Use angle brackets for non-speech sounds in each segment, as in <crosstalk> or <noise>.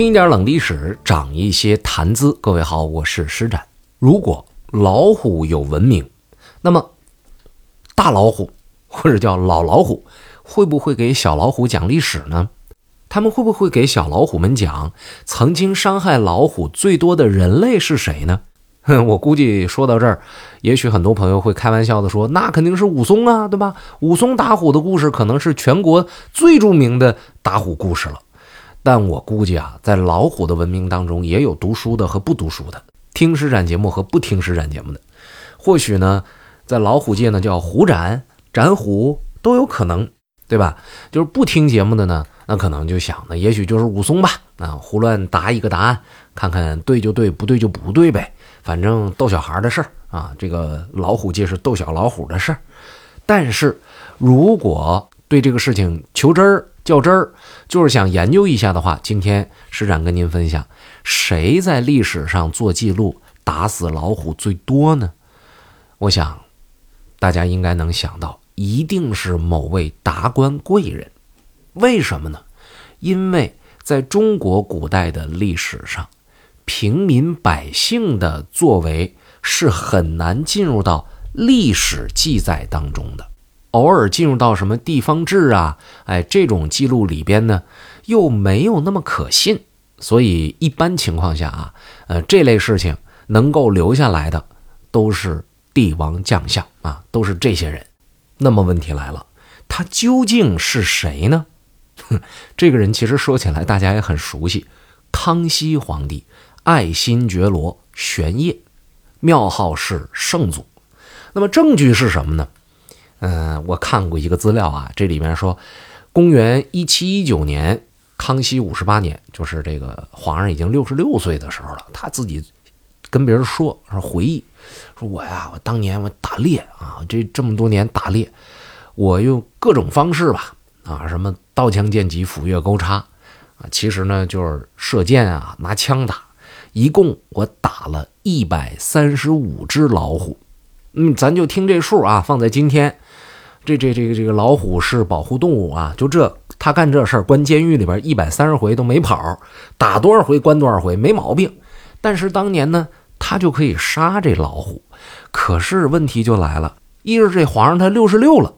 听一点冷历史，长一些谈资。各位好，我是施展。如果老虎有文明，那么大老虎或者叫老老虎，会不会给小老虎讲历史呢？他们会不会给小老虎们讲曾经伤害老虎最多的人类是谁呢？哼，<laughs> 我估计说到这儿，也许很多朋友会开玩笑的说，那肯定是武松啊，对吧？武松打虎的故事可能是全国最著名的打虎故事了。但我估计啊，在老虎的文明当中，也有读书的和不读书的，听实战节目和不听实战节目的。或许呢，在老虎界呢，叫虎斩、斩虎都有可能，对吧？就是不听节目的呢，那可能就想呢，也许就是武松吧，啊，胡乱答一个答案，看看对就对，不对就不对呗，反正逗小孩的事儿啊。这个老虎界是逗小老虎的事儿。但是如果对这个事情求真儿，较真儿，就是想研究一下的话，今天师长跟您分享，谁在历史上做记录打死老虎最多呢？我想，大家应该能想到，一定是某位达官贵人。为什么呢？因为在中国古代的历史上，平民百姓的作为是很难进入到历史记载当中的。偶尔进入到什么地方志啊，哎，这种记录里边呢，又没有那么可信，所以一般情况下啊，呃，这类事情能够留下来的，都是帝王将相啊，都是这些人。那么问题来了，他究竟是谁呢？哼，<laughs> 这个人其实说起来大家也很熟悉，康熙皇帝，爱新觉罗玄烨，庙号是圣祖。那么证据是什么呢？嗯，我看过一个资料啊，这里面说，公元一七一九年，康熙五十八年，就是这个皇上已经六十六岁的时候了，他自己跟别人说，说回忆，说我呀，我当年我打猎啊，这这么多年打猎，我用各种方式吧，啊，什么刀枪剑戟斧钺钩叉，啊，其实呢就是射箭啊，拿枪打，一共我打了一百三十五只老虎，嗯，咱就听这数啊，放在今天。这这这个这个老虎是保护动物啊，就这他干这事儿，关监狱里边一百三十回都没跑，打多少回关多少回没毛病。但是当年呢，他就可以杀这老虎。可是问题就来了，一是这皇上他六十六了，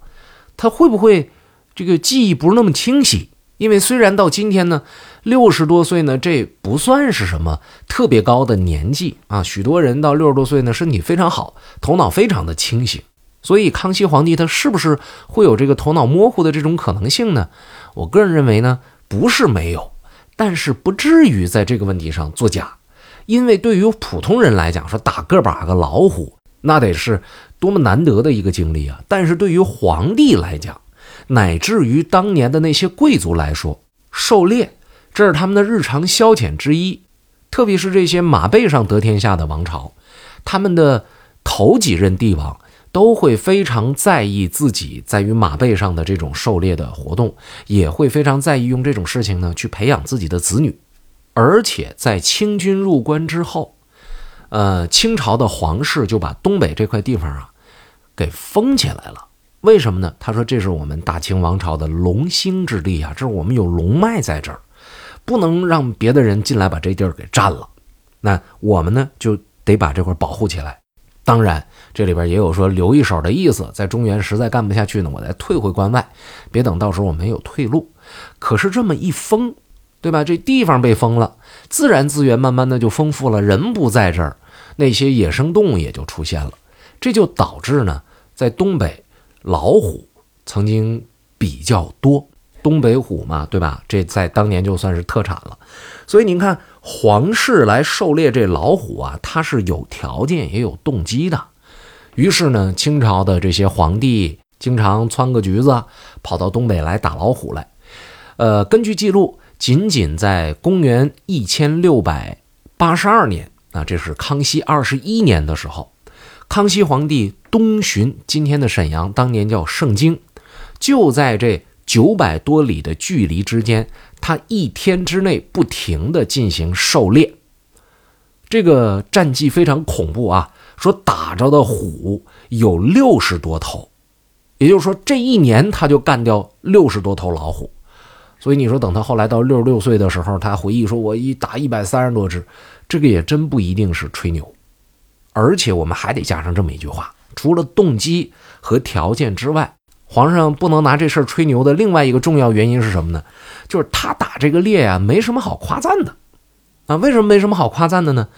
他会不会这个记忆不是那么清晰？因为虽然到今天呢，六十多岁呢，这不算是什么特别高的年纪啊。许多人到六十多岁呢，身体非常好，头脑非常的清醒。所以，康熙皇帝他是不是会有这个头脑模糊的这种可能性呢？我个人认为呢，不是没有，但是不至于在这个问题上作假。因为对于普通人来讲，说打个把个老虎，那得是多么难得的一个经历啊！但是对于皇帝来讲，乃至于当年的那些贵族来说，狩猎这是他们的日常消遣之一。特别是这些马背上得天下的王朝，他们的头几任帝王。都会非常在意自己在于马背上的这种狩猎的活动，也会非常在意用这种事情呢去培养自己的子女。而且在清军入关之后，呃，清朝的皇室就把东北这块地方啊给封起来了。为什么呢？他说这是我们大清王朝的龙兴之地啊，这是我们有龙脉在这儿，不能让别的人进来把这地儿给占了。那我们呢就得把这块保护起来。当然，这里边也有说留一手的意思，在中原实在干不下去呢，我再退回关外，别等到时候我没有退路。可是这么一封，对吧？这地方被封了，自然资源慢慢的就丰富了，人不在这儿，那些野生动物也就出现了，这就导致呢，在东北老虎曾经比较多。东北虎嘛，对吧？这在当年就算是特产了。所以您看，皇室来狩猎这老虎啊，它是有条件也有动机的。于是呢，清朝的这些皇帝经常窜个局子，跑到东北来打老虎来。呃，根据记录，仅仅在公元一千六百八十二年，啊，这是康熙二十一年的时候，康熙皇帝东巡今天的沈阳，当年叫盛京，就在这。九百多里的距离之间，他一天之内不停地进行狩猎，这个战绩非常恐怖啊！说打着的虎有六十多头，也就是说这一年他就干掉六十多头老虎，所以你说等他后来到六十六岁的时候，他回忆说：“我一打一百三十多只，这个也真不一定是吹牛。”而且我们还得加上这么一句话：除了动机和条件之外，皇上不能拿这事儿吹牛的另外一个重要原因是什么呢？就是他打这个猎呀，没什么好夸赞的啊。为什么没什么好夸赞的呢？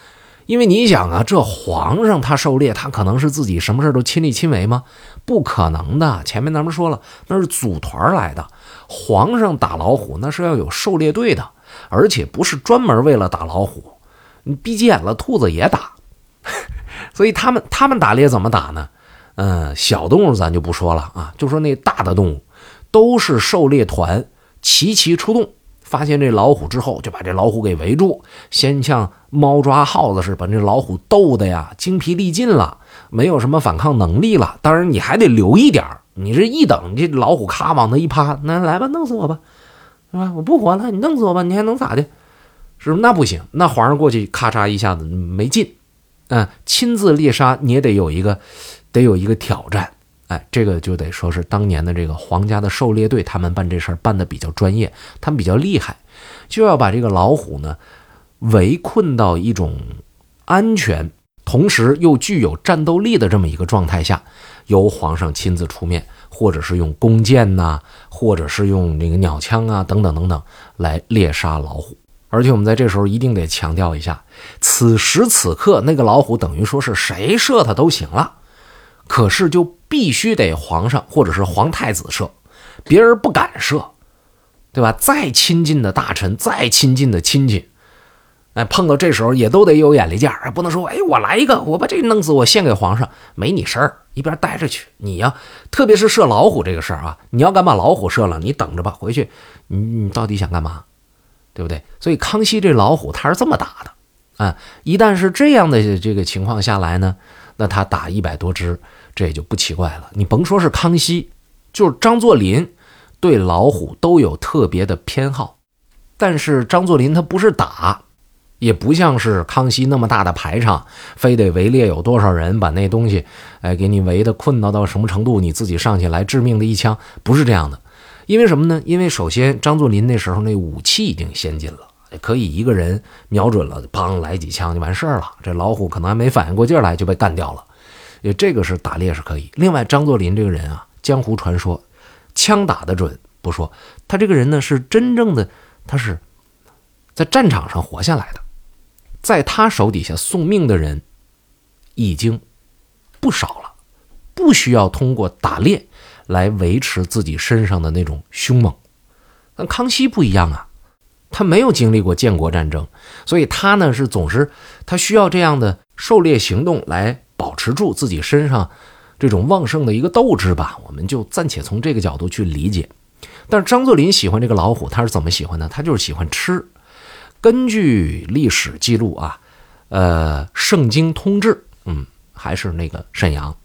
因为你想啊，这皇上他狩猎，他可能是自己什么事都亲力亲为吗？不可能的。前面咱们说了，那是组团来的。皇上打老虎，那是要有狩猎队的，而且不是专门为了打老虎。你闭急眼了，兔子也打。<laughs> 所以他们他们打猎怎么打呢？嗯，小动物咱就不说了啊，就说那大的动物，都是狩猎团齐齐出动。发现这老虎之后，就把这老虎给围住，先像猫抓耗子似的，把这老虎逗的呀精疲力尽了，没有什么反抗能力了。当然，你还得留一点你这一等，这老虎咔往那一趴，那来吧，弄死我吧，是吧？我不活了，你弄死我吧，你还能咋的？是不那不行，那皇上过去咔嚓一下子没劲，嗯，亲自猎杀你也得有一个，得有一个挑战。哎，这个就得说是当年的这个皇家的狩猎队，他们办这事儿办的比较专业，他们比较厉害，就要把这个老虎呢围困到一种安全，同时又具有战斗力的这么一个状态下，由皇上亲自出面，或者是用弓箭呐，或者是用这个鸟枪啊等等等等来猎杀老虎。而且我们在这时候一定得强调一下，此时此刻那个老虎等于说是谁射它都行了。可是就必须得皇上或者是皇太子射，别人不敢射，对吧？再亲近的大臣，再亲近的亲戚，哎，碰到这时候也都得有眼力见儿，不能说哎，我来一个，我把这弄死，我献给皇上，没你事儿，一边待着去。你呀，特别是射老虎这个事儿啊，你要敢把老虎射了，你等着吧，回去你你到底想干嘛，对不对？所以康熙这老虎他是这么打的，啊，一旦是这样的这个情况下来呢？那他打一百多只，这也就不奇怪了。你甭说是康熙，就是张作霖，对老虎都有特别的偏好。但是张作霖他不是打，也不像是康熙那么大的排场，非得围猎有多少人，把那东西，哎，给你围的困到到什么程度，你自己上去来致命的一枪，不是这样的。因为什么呢？因为首先张作霖那时候那武器已经先进了。可以一个人瞄准了，砰来几枪就完事儿了。这老虎可能还没反应过劲来就被干掉了。也这个是打猎是可以。另外，张作霖这个人啊，江湖传说，枪打得准不说，他这个人呢是真正的，他是在战场上活下来的，在他手底下送命的人已经不少了，不需要通过打猎来维持自己身上的那种凶猛。但康熙不一样啊。他没有经历过建国战争，所以他呢是总是他需要这样的狩猎行动来保持住自己身上这种旺盛的一个斗志吧。我们就暂且从这个角度去理解。但是张作霖喜欢这个老虎，他是怎么喜欢呢？他就是喜欢吃。根据历史记录啊，呃，《圣经通志》，嗯，还是那个沈阳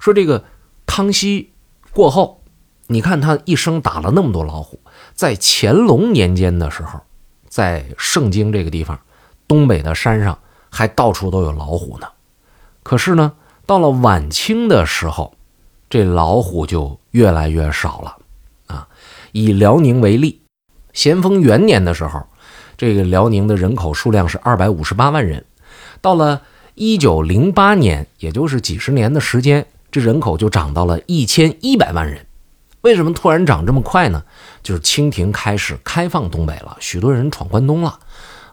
说这个康熙过后，你看他一生打了那么多老虎，在乾隆年间的时候。在盛京这个地方，东北的山上还到处都有老虎呢。可是呢，到了晚清的时候，这老虎就越来越少了。啊，以辽宁为例，咸丰元年的时候，这个辽宁的人口数量是二百五十八万人。到了一九零八年，也就是几十年的时间，这人口就涨到了一千一百万人。为什么突然涨这么快呢？就是清廷开始开放东北了，许多人闯关东了，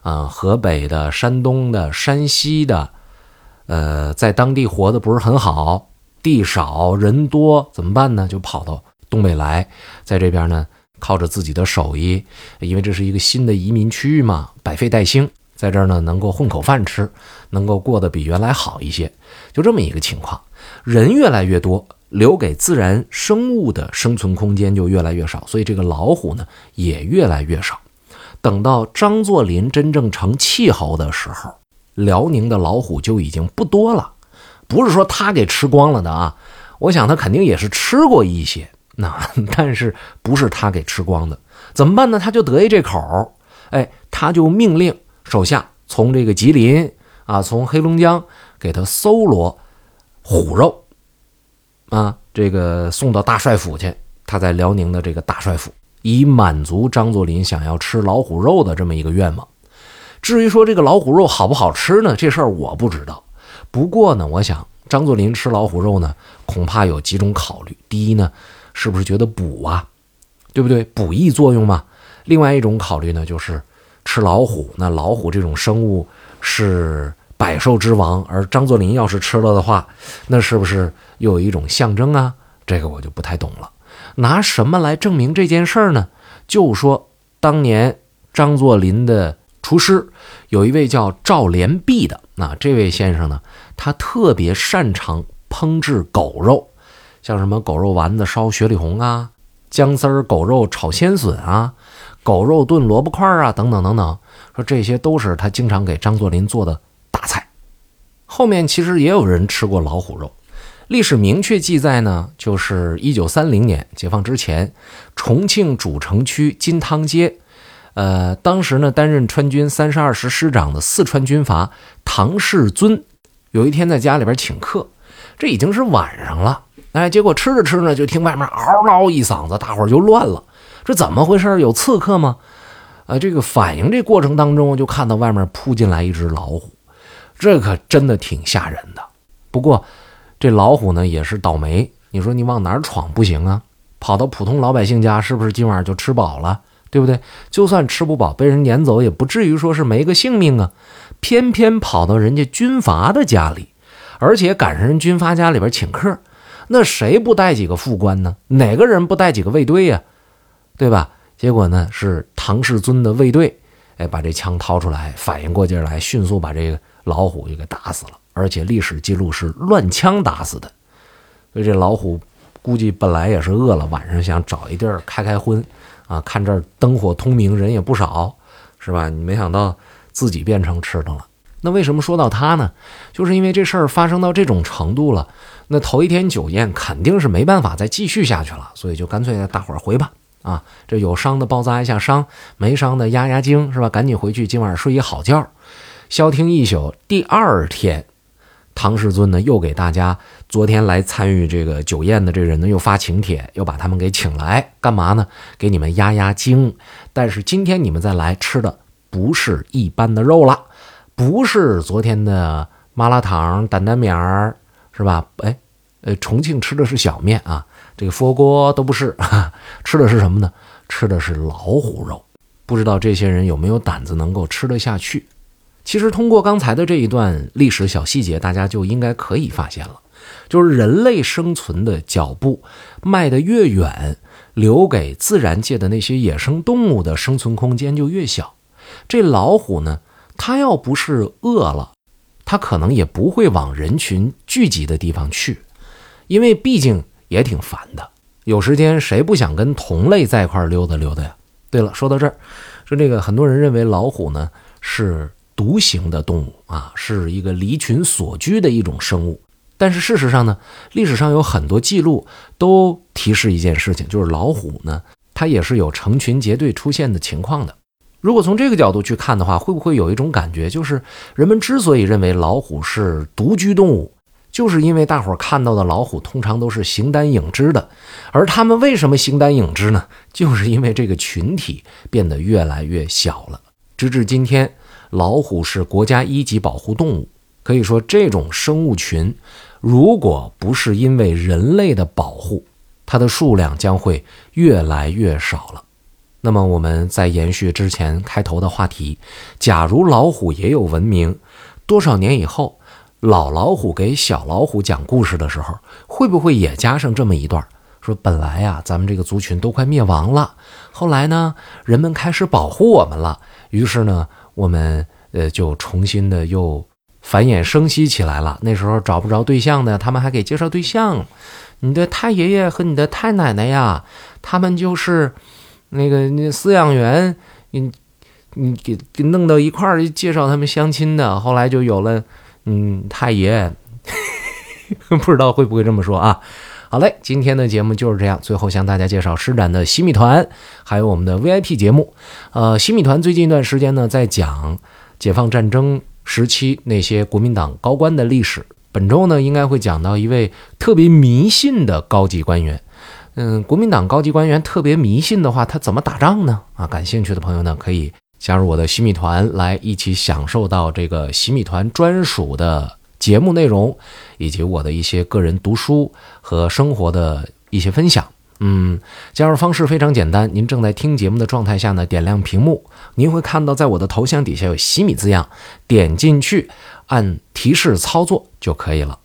啊，河北的、山东的、山西的，呃，在当地活的不是很好，地少人多，怎么办呢？就跑到东北来，在这边呢，靠着自己的手艺，因为这是一个新的移民区域嘛，百废待兴，在这儿呢能够混口饭吃，能够过得比原来好一些，就这么一个情况，人越来越多。留给自然生物的生存空间就越来越少，所以这个老虎呢也越来越少。等到张作霖真正成气候的时候，辽宁的老虎就已经不多了。不是说他给吃光了的啊，我想他肯定也是吃过一些，那 <laughs> 但是不是他给吃光的？怎么办呢？他就得意这口，哎，他就命令手下从这个吉林啊，从黑龙江给他搜罗虎肉。啊，这个送到大帅府去，他在辽宁的这个大帅府以满足张作霖想要吃老虎肉的这么一个愿望。至于说这个老虎肉好不好吃呢？这事儿我不知道。不过呢，我想张作霖吃老虎肉呢，恐怕有几种考虑。第一呢，是不是觉得补啊，对不对？补益作用嘛。另外一种考虑呢，就是吃老虎。那老虎这种生物是百兽之王，而张作霖要是吃了的话，那是不是又有一种象征啊？这个我就不太懂了。拿什么来证明这件事儿呢？就说当年张作霖的。厨师有一位叫赵连璧的，那这位先生呢，他特别擅长烹制狗肉，像什么狗肉丸子烧雪里红啊，姜丝儿狗肉炒鲜笋啊，狗肉炖萝卜块啊，等等等等，说这些都是他经常给张作霖做的。后面其实也有人吃过老虎肉，历史明确记载呢，就是一九三零年解放之前，重庆主城区金汤街。呃，当时呢，担任川军三十二师师长的四川军阀唐世尊，有一天在家里边请客，这已经是晚上了，哎，结果吃着吃着就听外面嗷嗷一嗓子，大伙就乱了，这怎么回事？有刺客吗？啊，这个反应这过程当中，就看到外面扑进来一只老虎，这可真的挺吓人的。不过这老虎呢也是倒霉，你说你往哪儿闯不行啊？跑到普通老百姓家，是不是今晚就吃饱了？对不对？就算吃不饱，被人撵走，也不至于说是没个性命啊。偏偏跑到人家军阀的家里，而且赶上人军阀家里边请客，那谁不带几个副官呢？哪个人不带几个卫队呀？对吧？结果呢，是唐世尊的卫队，哎，把这枪掏出来，反应过劲来，迅速把这个老虎就给打死了。而且历史记录是乱枪打死的。所以这老虎估计本来也是饿了，晚上想找一地儿开开荤。啊，看这儿灯火通明，人也不少，是吧？你没想到自己变成吃的了。那为什么说到他呢？就是因为这事儿发生到这种程度了，那头一天酒宴肯定是没办法再继续下去了，所以就干脆大伙儿回吧。啊，这有伤的包扎一下伤，没伤的压压惊，是吧？赶紧回去，今晚睡一好觉，消停一宿。第二天。唐世尊呢，又给大家昨天来参与这个酒宴的这人呢，又发请帖，又把他们给请来，干嘛呢？给你们压压惊。但是今天你们再来吃的不是一般的肉了，不是昨天的麻辣烫、担担面儿，是吧？哎，呃，重庆吃的是小面啊，这个佛锅都不是，吃的是什么呢？吃的是老虎肉。不知道这些人有没有胆子能够吃得下去？其实通过刚才的这一段历史小细节，大家就应该可以发现了，就是人类生存的脚步迈得越远，留给自然界的那些野生动物的生存空间就越小。这老虎呢，它要不是饿了，它可能也不会往人群聚集的地方去，因为毕竟也挺烦的。有时间谁不想跟同类在一块溜达溜达呀？对了，说到这儿，说这个很多人认为老虎呢是。独行的动物啊，是一个离群所居的一种生物。但是事实上呢，历史上有很多记录都提示一件事情，就是老虎呢，它也是有成群结队出现的情况的。如果从这个角度去看的话，会不会有一种感觉，就是人们之所以认为老虎是独居动物，就是因为大伙儿看到的老虎通常都是形单影只的，而他们为什么形单影只呢？就是因为这个群体变得越来越小了，直至今天。老虎是国家一级保护动物，可以说这种生物群，如果不是因为人类的保护，它的数量将会越来越少了。那么，我们再延续之前开头的话题，假如老虎也有文明，多少年以后，老老虎给小老虎讲故事的时候，会不会也加上这么一段？说本来呀，咱们这个族群都快灭亡了，后来呢，人们开始保护我们了，于是呢。我们呃就重新的又繁衍生息起来了。那时候找不着对象的，他们还给介绍对象。你的太爷爷和你的太奶奶呀，他们就是那个那饲养员，你你给给弄到一块儿介绍他们相亲的。后来就有了嗯太爷，<laughs> 不知道会不会这么说啊？好嘞，今天的节目就是这样。最后向大家介绍施展的洗米团，还有我们的 VIP 节目。呃，洗米团最近一段时间呢，在讲解放战争时期那些国民党高官的历史。本周呢，应该会讲到一位特别迷信的高级官员。嗯，国民党高级官员特别迷信的话，他怎么打仗呢？啊，感兴趣的朋友呢，可以加入我的洗米团，来一起享受到这个洗米团专属的节目内容，以及我的一些个人读书和生活的一些分享。嗯，加入方式非常简单，您正在听节目的状态下呢，点亮屏幕，您会看到在我的头像底下有“洗米”字样，点进去按提示操作就可以了。